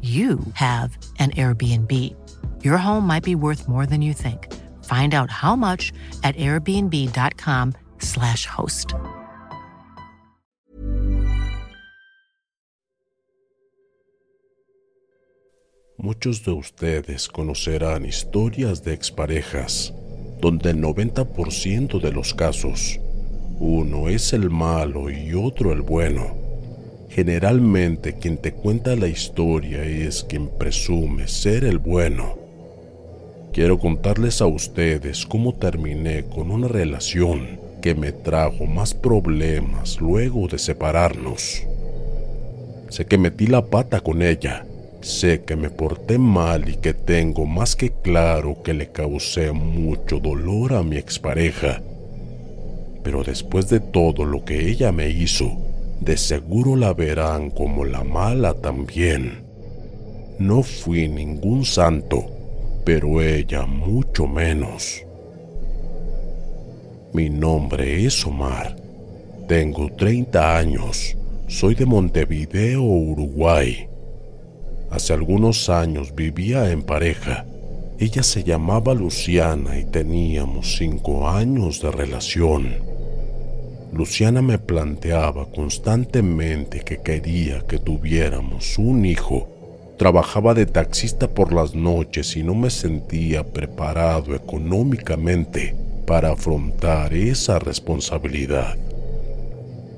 you have an Airbnb. Your home might be worth more than you think. Find out how much at airbnb.com/slash host. Muchos de ustedes conocerán historias de exparejas donde el 90% de los casos, uno es el malo y otro el bueno. Generalmente quien te cuenta la historia es quien presume ser el bueno. Quiero contarles a ustedes cómo terminé con una relación que me trajo más problemas luego de separarnos. Sé que metí la pata con ella, sé que me porté mal y que tengo más que claro que le causé mucho dolor a mi expareja. Pero después de todo lo que ella me hizo, de seguro la verán como la mala también. No fui ningún santo, pero ella mucho menos. Mi nombre es Omar. Tengo 30 años. Soy de Montevideo, Uruguay. Hace algunos años vivía en pareja. Ella se llamaba Luciana y teníamos cinco años de relación. Luciana me planteaba constantemente que quería que tuviéramos un hijo. Trabajaba de taxista por las noches y no me sentía preparado económicamente para afrontar esa responsabilidad.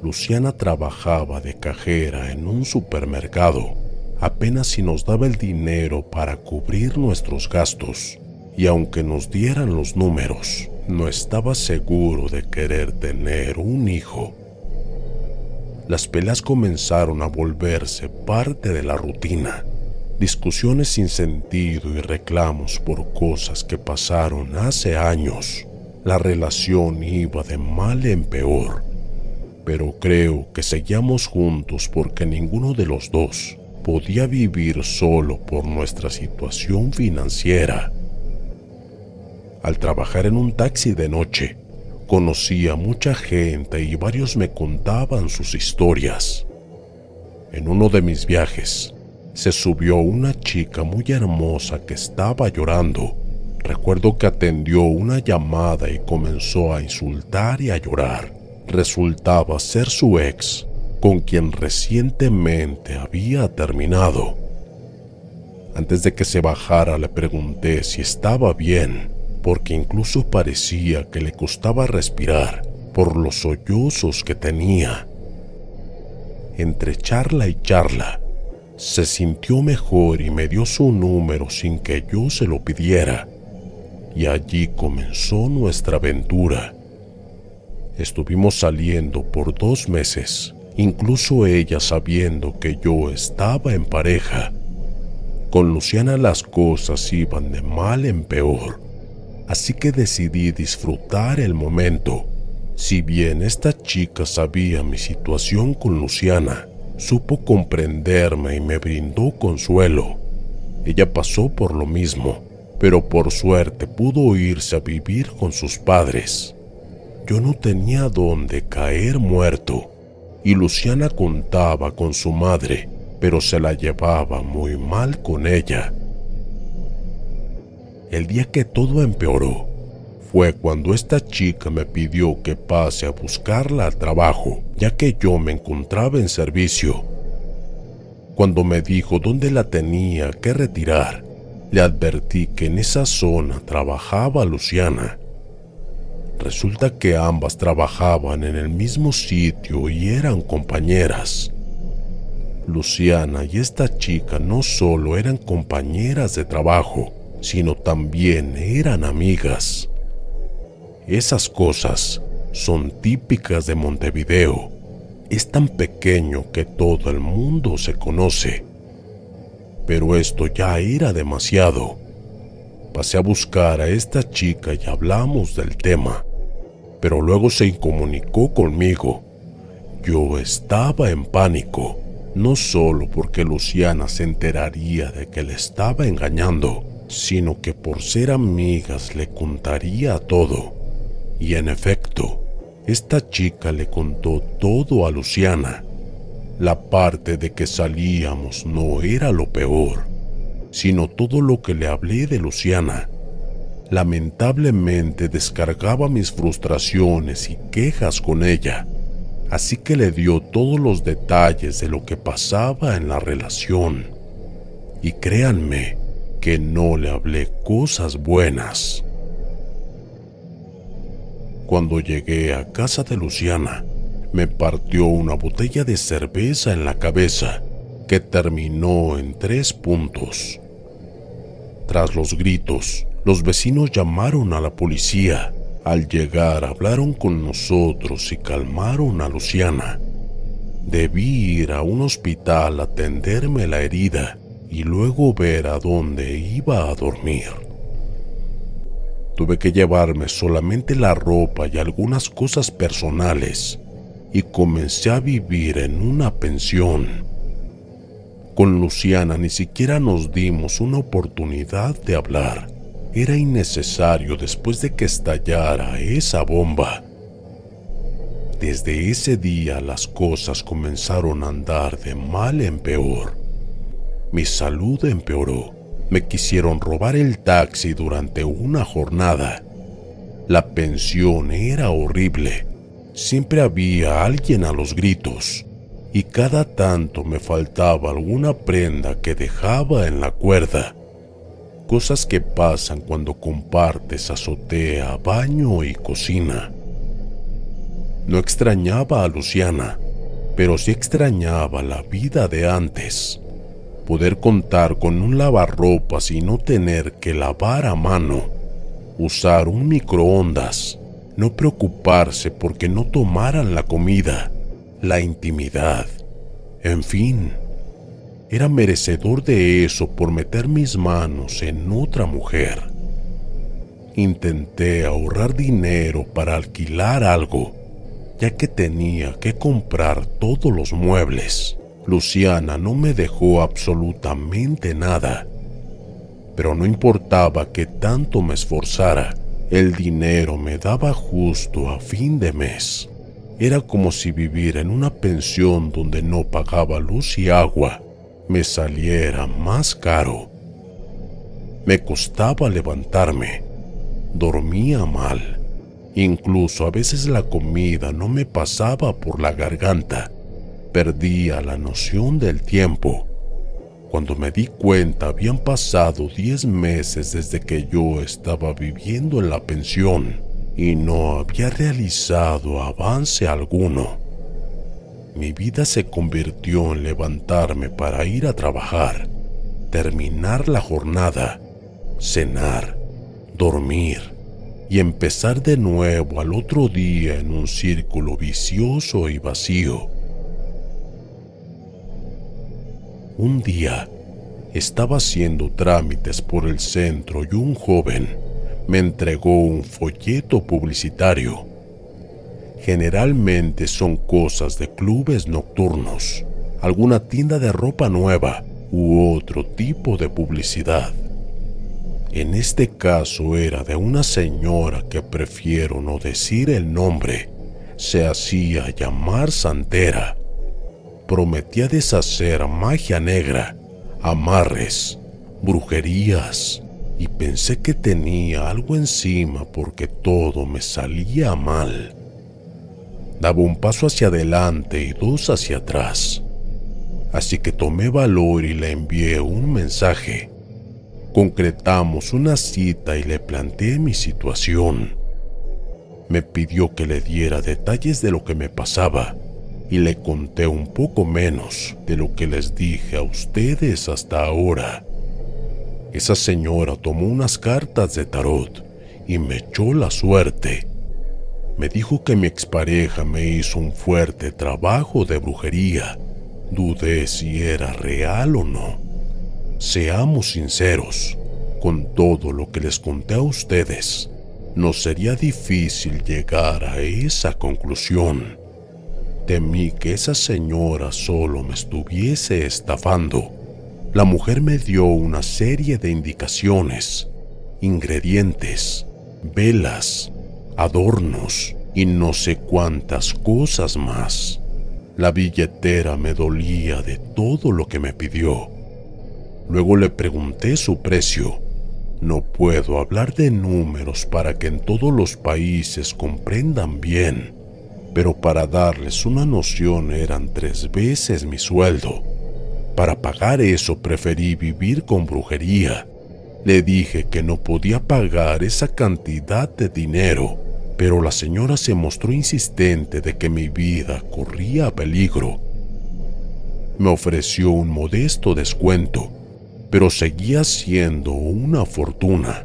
Luciana trabajaba de cajera en un supermercado, apenas si nos daba el dinero para cubrir nuestros gastos, y aunque nos dieran los números, no estaba seguro de querer tener un hijo. Las peleas comenzaron a volverse parte de la rutina, discusiones sin sentido y reclamos por cosas que pasaron hace años. La relación iba de mal en peor, pero creo que seguíamos juntos porque ninguno de los dos podía vivir solo por nuestra situación financiera al trabajar en un taxi de noche, conocí a mucha gente y varios me contaban sus historias. En uno de mis viajes, se subió una chica muy hermosa que estaba llorando. Recuerdo que atendió una llamada y comenzó a insultar y a llorar. Resultaba ser su ex, con quien recientemente había terminado. Antes de que se bajara le pregunté si estaba bien porque incluso parecía que le costaba respirar por los sollozos que tenía. Entre charla y charla, se sintió mejor y me dio su número sin que yo se lo pidiera. Y allí comenzó nuestra aventura. Estuvimos saliendo por dos meses, incluso ella sabiendo que yo estaba en pareja. Con Luciana las cosas iban de mal en peor, así que decidí disfrutar el momento. Si bien esta chica sabía mi situación con Luciana, supo comprenderme y me brindó consuelo. Ella pasó por lo mismo, pero por suerte pudo irse a vivir con sus padres. Yo no tenía dónde caer muerto, y Luciana contaba con su madre, pero se la llevaba muy mal con ella. El día que todo empeoró fue cuando esta chica me pidió que pase a buscarla al trabajo, ya que yo me encontraba en servicio. Cuando me dijo dónde la tenía que retirar, le advertí que en esa zona trabajaba Luciana. Resulta que ambas trabajaban en el mismo sitio y eran compañeras. Luciana y esta chica no solo eran compañeras de trabajo, sino también eran amigas. Esas cosas son típicas de Montevideo. Es tan pequeño que todo el mundo se conoce. Pero esto ya era demasiado. Pasé a buscar a esta chica y hablamos del tema, pero luego se incomunicó conmigo. Yo estaba en pánico no solo porque Luciana se enteraría de que le estaba engañando, sino que por ser amigas le contaría todo. Y en efecto, esta chica le contó todo a Luciana. La parte de que salíamos no era lo peor, sino todo lo que le hablé de Luciana. Lamentablemente descargaba mis frustraciones y quejas con ella así que le dio todos los detalles de lo que pasaba en la relación. Y créanme que no le hablé cosas buenas. Cuando llegué a casa de Luciana, me partió una botella de cerveza en la cabeza que terminó en tres puntos. Tras los gritos, los vecinos llamaron a la policía al llegar hablaron con nosotros y calmaron a Luciana. Debí ir a un hospital a atenderme la herida y luego ver a dónde iba a dormir. Tuve que llevarme solamente la ropa y algunas cosas personales y comencé a vivir en una pensión. Con Luciana ni siquiera nos dimos una oportunidad de hablar era innecesario después de que estallara esa bomba. Desde ese día las cosas comenzaron a andar de mal en peor. Mi salud empeoró. Me quisieron robar el taxi durante una jornada. La pensión era horrible. Siempre había alguien a los gritos y cada tanto me faltaba alguna prenda que dejaba en la cuerda cosas que pasan cuando compartes azotea, baño y cocina. No extrañaba a Luciana, pero sí extrañaba la vida de antes. Poder contar con un lavarropas y no tener que lavar a mano. Usar un microondas. No preocuparse porque no tomaran la comida. La intimidad. En fin, era merecedor de eso por meter mis manos en otra mujer. Intenté ahorrar dinero para alquilar algo, ya que tenía que comprar todos los muebles. Luciana no me dejó absolutamente nada, pero no importaba que tanto me esforzara, el dinero me daba justo a fin de mes. Era como si viviera en una pensión donde no pagaba luz y agua me saliera más caro. Me costaba levantarme, dormía mal, incluso a veces la comida no me pasaba por la garganta, perdía la noción del tiempo. Cuando me di cuenta habían pasado 10 meses desde que yo estaba viviendo en la pensión y no había realizado avance alguno mi vida se convirtió en levantarme para ir a trabajar, terminar la jornada, cenar, dormir y empezar de nuevo al otro día en un círculo vicioso y vacío. Un día, Estaba haciendo trámites por el centro y un joven me entregó un folleto publicitario. Generalmente son cosas de clubes nocturnos, alguna tienda de ropa nueva u otro tipo de publicidad. En este caso era de una señora que prefiero no decir el nombre. Se hacía llamar Santera. Prometía deshacer magia negra, amarres, brujerías, y pensé que tenía algo encima porque todo me salía mal. Daba un paso hacia adelante y dos hacia atrás. Así que tomé valor y le envié un mensaje. Concretamos una cita y le planteé mi situación. Me pidió que le diera detalles de lo que me pasaba y le conté un poco menos de lo que les dije a ustedes hasta ahora. Esa señora tomó unas cartas de tarot y me echó la suerte. Me dijo que mi expareja me hizo un fuerte trabajo de brujería. Dudé si era real o no. Seamos sinceros, con todo lo que les conté a ustedes, no sería difícil llegar a esa conclusión. Temí que esa señora solo me estuviese estafando la mujer me dio una serie de indicaciones, ingredientes, velas, adornos y no sé cuántas cosas más. La billetera me dolía de todo lo que me pidió. Luego le pregunté su precio. No puedo hablar de números para que en todos los países comprendan bien, pero para darles una noción eran tres veces mi sueldo. Para pagar eso preferí vivir con brujería. Le dije que no podía pagar esa cantidad de dinero, pero la señora se mostró insistente de que mi vida corría peligro. Me ofreció un modesto descuento, pero seguía siendo una fortuna.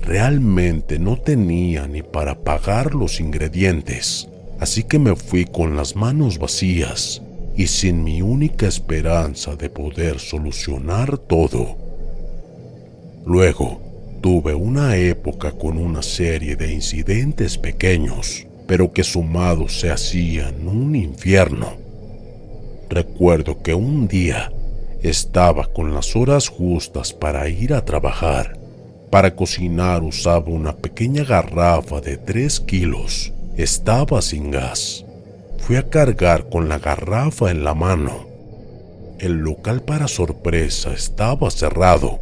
Realmente no tenía ni para pagar los ingredientes, así que me fui con las manos vacías y sin mi única esperanza de poder solucionar todo. Luego, tuve una época con una serie de incidentes pequeños, pero que sumados se hacían un infierno. Recuerdo que un día estaba con las horas justas para ir a trabajar. Para cocinar usaba una pequeña garrafa de 3 kilos. Estaba sin gas fui a cargar con la garrafa en la mano. El local para sorpresa estaba cerrado.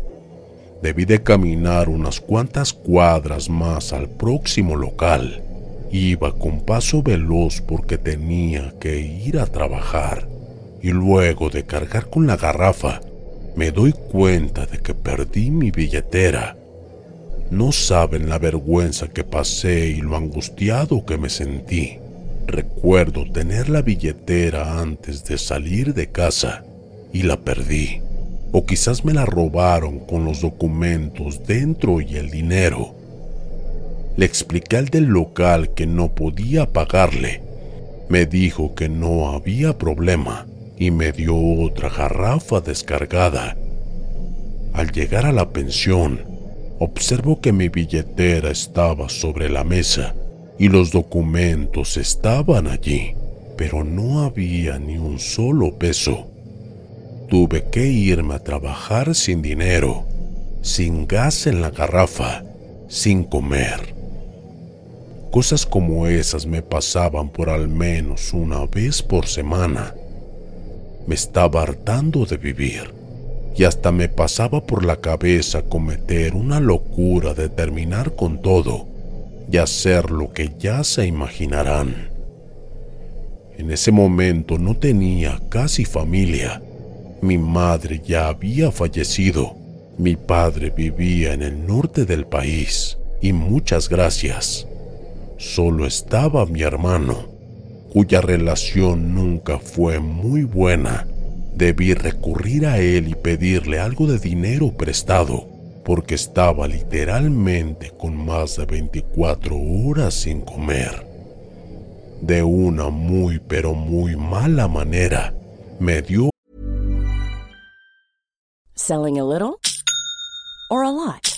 Debí de caminar unas cuantas cuadras más al próximo local. Iba con paso veloz porque tenía que ir a trabajar. Y luego de cargar con la garrafa, me doy cuenta de que perdí mi billetera. No saben la vergüenza que pasé y lo angustiado que me sentí. Recuerdo tener la billetera antes de salir de casa y la perdí. O quizás me la robaron con los documentos dentro y el dinero. Le expliqué al del local que no podía pagarle. Me dijo que no había problema y me dio otra garrafa descargada. Al llegar a la pensión, observo que mi billetera estaba sobre la mesa y los documentos estaban allí, pero no había ni un solo peso. Tuve que irme a trabajar sin dinero, sin gas en la garrafa, sin comer. Cosas como esas me pasaban por al menos una vez por semana. Me estaba hartando de vivir y hasta me pasaba por la cabeza cometer una locura de terminar con todo y hacer lo que ya se imaginarán. En ese momento no tenía casi familia. Mi madre ya había fallecido. Mi padre vivía en el norte del país y muchas gracias. Solo estaba mi hermano, cuya relación nunca fue muy buena. Debí recurrir a él y pedirle algo de dinero prestado porque estaba literalmente con más de 24 horas sin comer. De una muy pero muy mala manera, me dio Selling a little or a lot?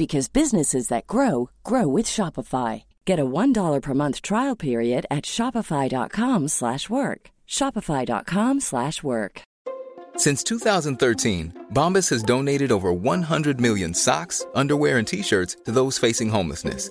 because businesses that grow grow with Shopify. Get a $1 per month trial period at shopify.com/work. shopify.com/work. Since 2013, Bombas has donated over 100 million socks, underwear and t-shirts to those facing homelessness.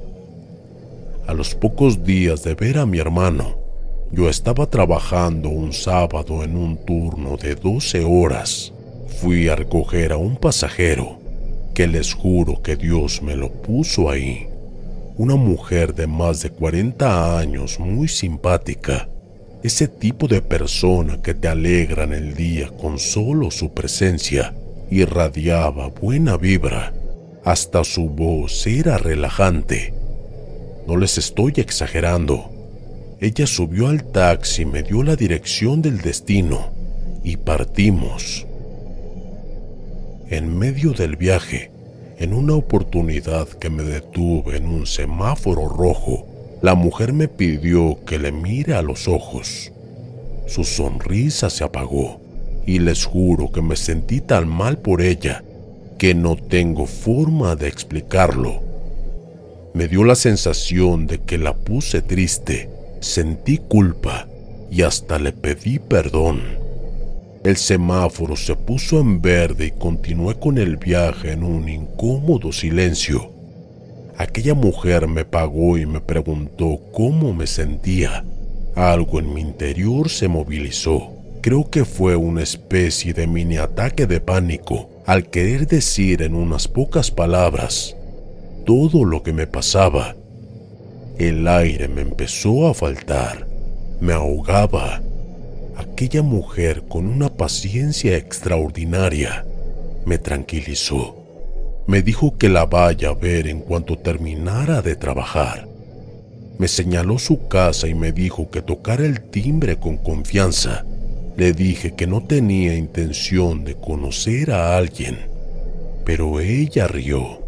A los pocos días de ver a mi hermano, yo estaba trabajando un sábado en un turno de 12 horas. Fui a recoger a un pasajero que les juro que Dios me lo puso ahí. Una mujer de más de 40 años, muy simpática. Ese tipo de persona que te alegra en el día con solo su presencia. Irradiaba buena vibra. Hasta su voz era relajante. No les estoy exagerando. Ella subió al taxi, me dio la dirección del destino y partimos. En medio del viaje, en una oportunidad que me detuve en un semáforo rojo, la mujer me pidió que le mire a los ojos. Su sonrisa se apagó y les juro que me sentí tan mal por ella que no tengo forma de explicarlo. Me dio la sensación de que la puse triste, sentí culpa y hasta le pedí perdón. El semáforo se puso en verde y continué con el viaje en un incómodo silencio. Aquella mujer me pagó y me preguntó cómo me sentía. Algo en mi interior se movilizó. Creo que fue una especie de mini ataque de pánico al querer decir en unas pocas palabras todo lo que me pasaba. El aire me empezó a faltar, me ahogaba aquella mujer con una paciencia extraordinaria me tranquilizó. Me dijo que la vaya a ver en cuanto terminara de trabajar. Me señaló su casa y me dijo que tocara el timbre con confianza. Le dije que no tenía intención de conocer a alguien, pero ella rió.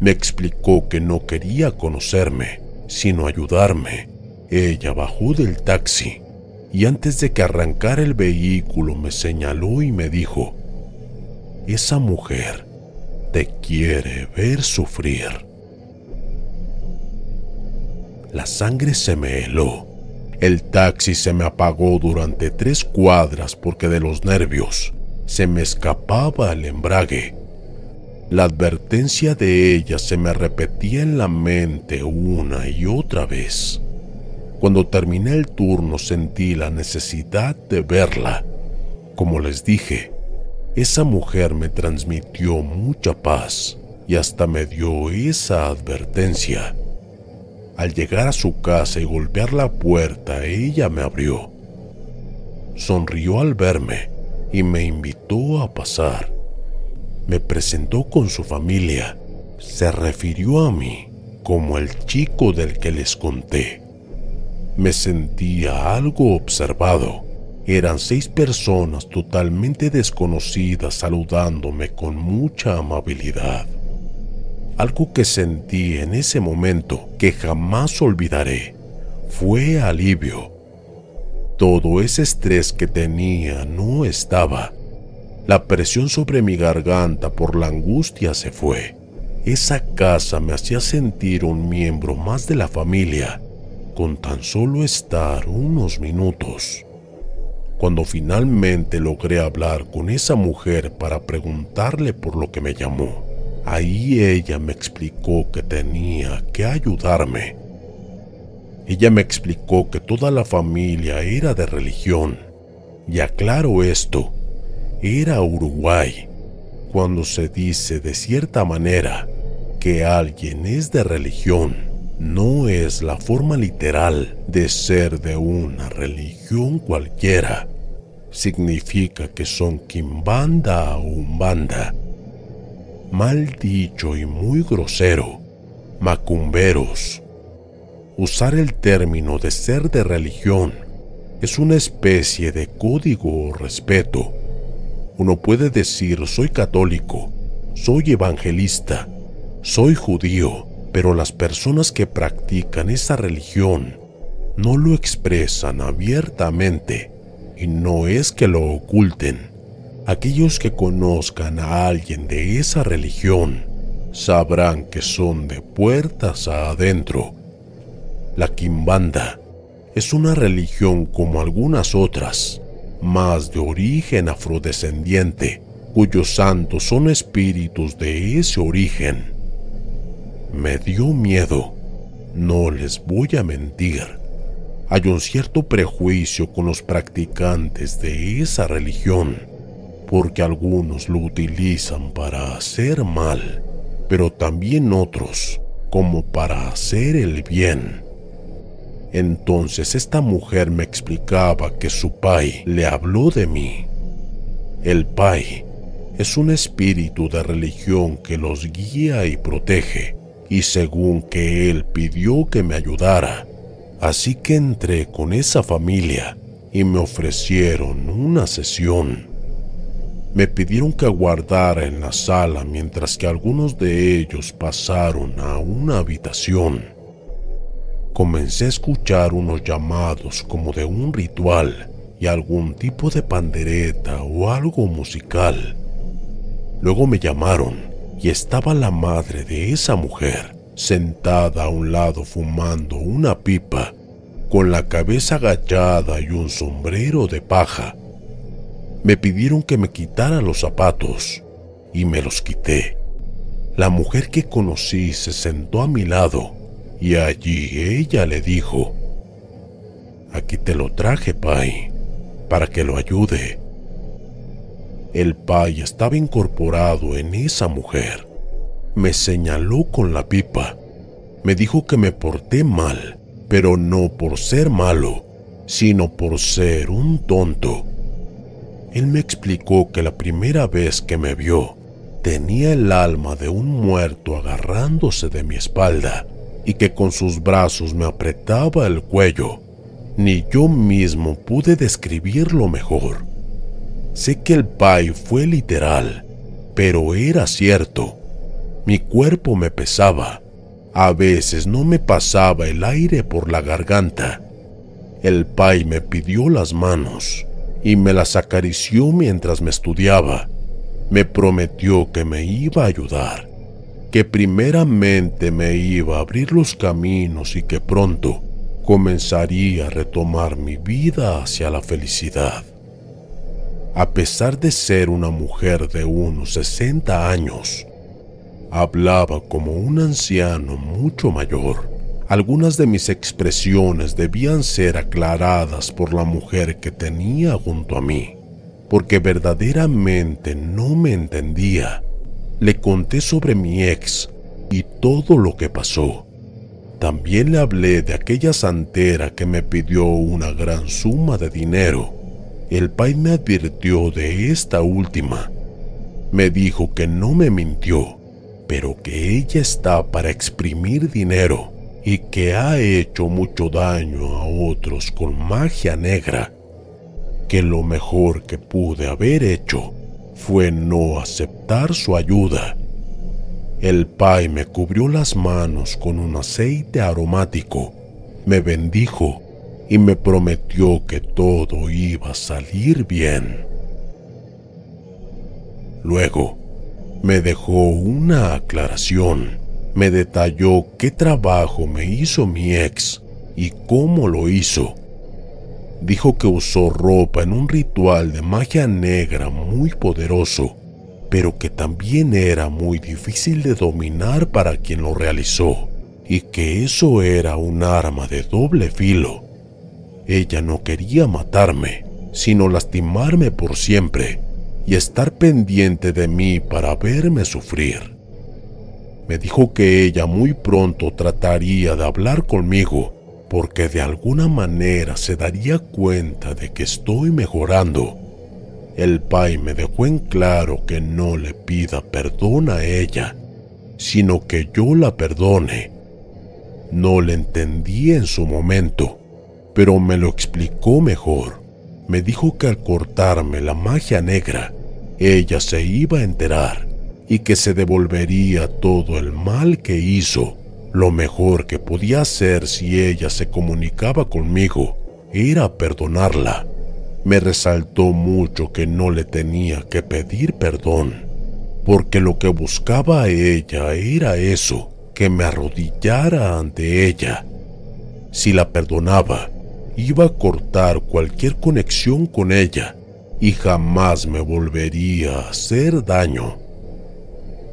Me explicó que no quería conocerme, sino ayudarme. Ella bajó del taxi y antes de que arrancara el vehículo me señaló y me dijo, esa mujer te quiere ver sufrir. La sangre se me heló. El taxi se me apagó durante tres cuadras porque de los nervios se me escapaba el embrague. La advertencia de ella se me repetía en la mente una y otra vez. Cuando terminé el turno sentí la necesidad de verla. Como les dije, esa mujer me transmitió mucha paz y hasta me dio esa advertencia. Al llegar a su casa y golpear la puerta, ella me abrió. Sonrió al verme y me invitó a pasar. Me presentó con su familia. Se refirió a mí como el chico del que les conté. Me sentía algo observado. Eran seis personas totalmente desconocidas saludándome con mucha amabilidad. Algo que sentí en ese momento que jamás olvidaré fue alivio. Todo ese estrés que tenía no estaba. La presión sobre mi garganta por la angustia se fue. Esa casa me hacía sentir un miembro más de la familia con tan solo estar unos minutos. Cuando finalmente logré hablar con esa mujer para preguntarle por lo que me llamó, ahí ella me explicó que tenía que ayudarme. Ella me explicó que toda la familia era de religión. Y aclaro esto, era Uruguay. Cuando se dice de cierta manera que alguien es de religión, no es la forma literal de ser de una religión cualquiera. Significa que son quimbanda o umbanda. Mal dicho y muy grosero, macumberos. Usar el término de ser de religión es una especie de código o respeto. Uno puede decir soy católico, soy evangelista, soy judío, pero las personas que practican esa religión no lo expresan abiertamente y no es que lo oculten. Aquellos que conozcan a alguien de esa religión sabrán que son de puertas adentro. La quimbanda es una religión como algunas otras, más de origen afrodescendiente, cuyos santos son espíritus de ese origen. Me dio miedo, no les voy a mentir. Hay un cierto prejuicio con los practicantes de esa religión, porque algunos lo utilizan para hacer mal, pero también otros como para hacer el bien. Entonces esta mujer me explicaba que su pai le habló de mí. El pai es un espíritu de religión que los guía y protege y según que él pidió que me ayudara, así que entré con esa familia y me ofrecieron una sesión. Me pidieron que aguardara en la sala mientras que algunos de ellos pasaron a una habitación. Comencé a escuchar unos llamados como de un ritual y algún tipo de pandereta o algo musical. Luego me llamaron y estaba la madre de esa mujer sentada a un lado fumando una pipa, con la cabeza agachada y un sombrero de paja. Me pidieron que me quitara los zapatos y me los quité. La mujer que conocí se sentó a mi lado y allí ella le dijo, Aquí te lo traje, Pai, para que lo ayude. El Pai estaba incorporado en esa mujer. Me señaló con la pipa. Me dijo que me porté mal, pero no por ser malo, sino por ser un tonto. Él me explicó que la primera vez que me vio, tenía el alma de un muerto agarrándose de mi espalda y que con sus brazos me apretaba el cuello. Ni yo mismo pude describirlo mejor. Sé que el pay fue literal, pero era cierto. Mi cuerpo me pesaba. A veces no me pasaba el aire por la garganta. El pay me pidió las manos y me las acarició mientras me estudiaba. Me prometió que me iba a ayudar, que primeramente me iba a abrir los caminos y que pronto comenzaría a retomar mi vida hacia la felicidad. A pesar de ser una mujer de unos 60 años, hablaba como un anciano mucho mayor. Algunas de mis expresiones debían ser aclaradas por la mujer que tenía junto a mí, porque verdaderamente no me entendía. Le conté sobre mi ex y todo lo que pasó. También le hablé de aquella santera que me pidió una gran suma de dinero el pai me advirtió de esta última. Me dijo que no me mintió, pero que ella está para exprimir dinero y que ha hecho mucho daño a otros con magia negra. Que lo mejor que pude haber hecho fue no aceptar su ayuda. El pai me cubrió las manos con un aceite aromático, me bendijo y me prometió que todo iba a salir bien. Luego, me dejó una aclaración. Me detalló qué trabajo me hizo mi ex y cómo lo hizo. Dijo que usó ropa en un ritual de magia negra muy poderoso, pero que también era muy difícil de dominar para quien lo realizó, y que eso era un arma de doble filo. Ella no quería matarme, sino lastimarme por siempre y estar pendiente de mí para verme sufrir. Me dijo que ella muy pronto trataría de hablar conmigo porque de alguna manera se daría cuenta de que estoy mejorando. El pai me dejó en claro que no le pida perdón a ella, sino que yo la perdone. No le entendí en su momento, pero me lo explicó mejor. Me dijo que al cortarme la magia negra, ella se iba a enterar y que se devolvería todo el mal que hizo. Lo mejor que podía hacer si ella se comunicaba conmigo era perdonarla. Me resaltó mucho que no le tenía que pedir perdón, porque lo que buscaba a ella era eso, que me arrodillara ante ella. Si la perdonaba, iba a cortar cualquier conexión con ella y jamás me volvería a hacer daño.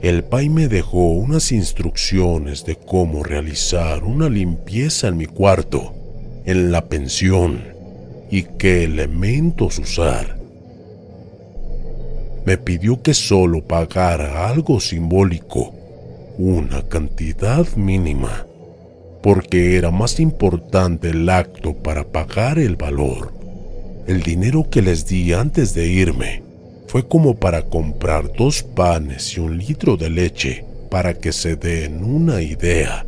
El pai me dejó unas instrucciones de cómo realizar una limpieza en mi cuarto, en la pensión, y qué elementos usar. Me pidió que solo pagara algo simbólico, una cantidad mínima, porque era más importante el acto para pagar el valor. El dinero que les di antes de irme fue como para comprar dos panes y un litro de leche para que se den una idea.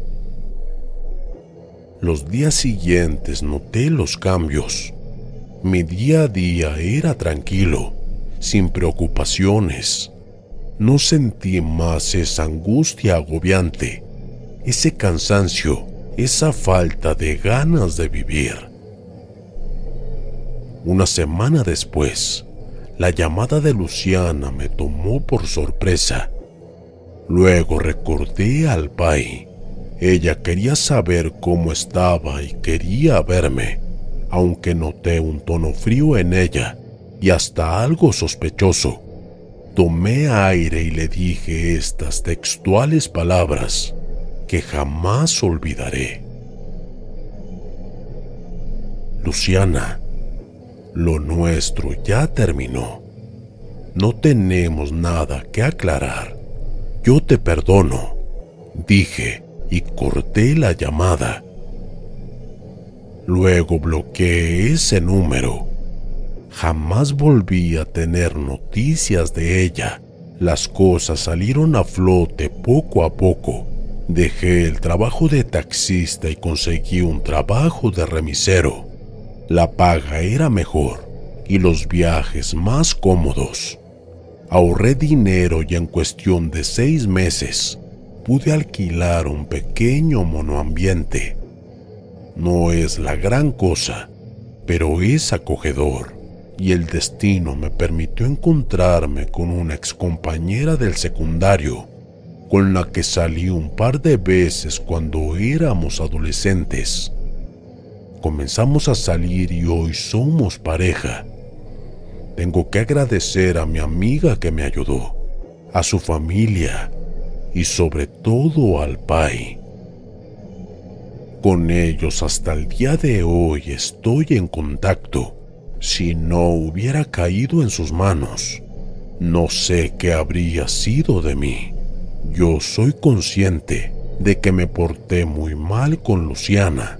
Los días siguientes noté los cambios. Mi día a día era tranquilo, sin preocupaciones. No sentí más esa angustia agobiante, ese cansancio, esa falta de ganas de vivir. Una semana después, la llamada de Luciana me tomó por sorpresa. Luego recordé al Pai. Ella quería saber cómo estaba y quería verme, aunque noté un tono frío en ella y hasta algo sospechoso. Tomé aire y le dije estas textuales palabras que jamás olvidaré. Luciana, lo nuestro ya terminó. No tenemos nada que aclarar. Yo te perdono, dije y corté la llamada. Luego bloqueé ese número. Jamás volví a tener noticias de ella. Las cosas salieron a flote poco a poco. Dejé el trabajo de taxista y conseguí un trabajo de remisero. La paga era mejor y los viajes más cómodos. Ahorré dinero y en cuestión de seis meses pude alquilar un pequeño monoambiente. No es la gran cosa, pero es acogedor y el destino me permitió encontrarme con una excompañera del secundario con la que salí un par de veces cuando éramos adolescentes. Comenzamos a salir y hoy somos pareja. Tengo que agradecer a mi amiga que me ayudó, a su familia y sobre todo al Pai. Con ellos hasta el día de hoy estoy en contacto. Si no hubiera caído en sus manos, no sé qué habría sido de mí. Yo soy consciente de que me porté muy mal con Luciana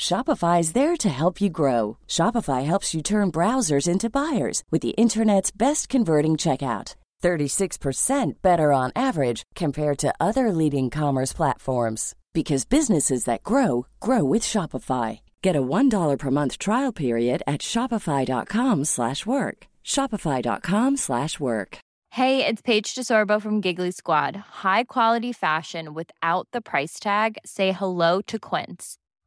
Shopify is there to help you grow. Shopify helps you turn browsers into buyers with the internet's best converting checkout. 36% better on average compared to other leading commerce platforms because businesses that grow grow with Shopify. Get a $1 per month trial period at shopify.com slash work. Shopify.com slash work. Hey, it's Paige DeSorbo from Giggly Squad. High quality fashion without the price tag. Say hello to Quince.